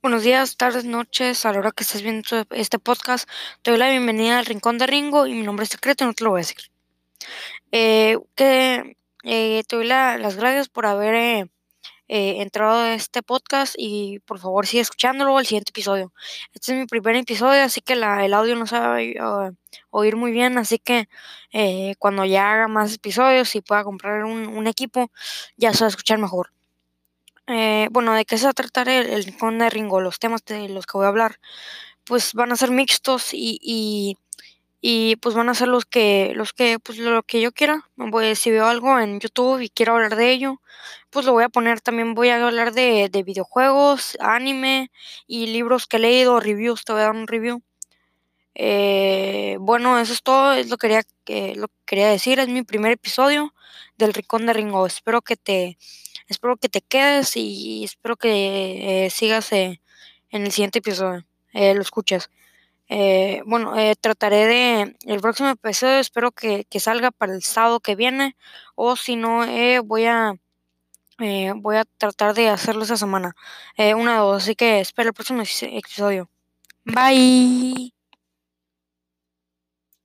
Buenos días, tardes, noches, a la hora que estés viendo este podcast, te doy la bienvenida al Rincón de Ringo y mi nombre es secreto, no te lo voy a decir. Eh, que eh, te doy las gracias por haber eh, entrado a este podcast y por favor sigue escuchándolo al siguiente episodio. Este es mi primer episodio, así que el audio no se va a oír muy bien, así que cuando ya haga más episodios y pueda comprar un equipo, ya se va a escuchar mejor. Eh, bueno, ¿de qué se va a tratar el, rincón de Ringo? Los temas de los que voy a hablar, pues van a ser mixtos y, y, pues van a ser los que, los que, pues lo que yo quiera. Pues, si veo algo en YouTube y quiero hablar de ello, pues lo voy a poner. También voy a hablar de, de videojuegos, anime y libros que he leído, reviews, te voy a dar un review. Eh, bueno, eso es todo, es lo que quería, que, lo que quería decir, es mi primer episodio del Rincón de Ringo. Espero que te Espero que te quedes y espero que eh, sigas eh, en el siguiente episodio, eh, lo escuches. bueno, trataré de, el próximo episodio espero que, que, salga para el sábado que viene o si no, voy a... voy a tratar de hacerlo esa semana. una o dos. Así que espero el próximo episodio. Bye.